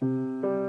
Música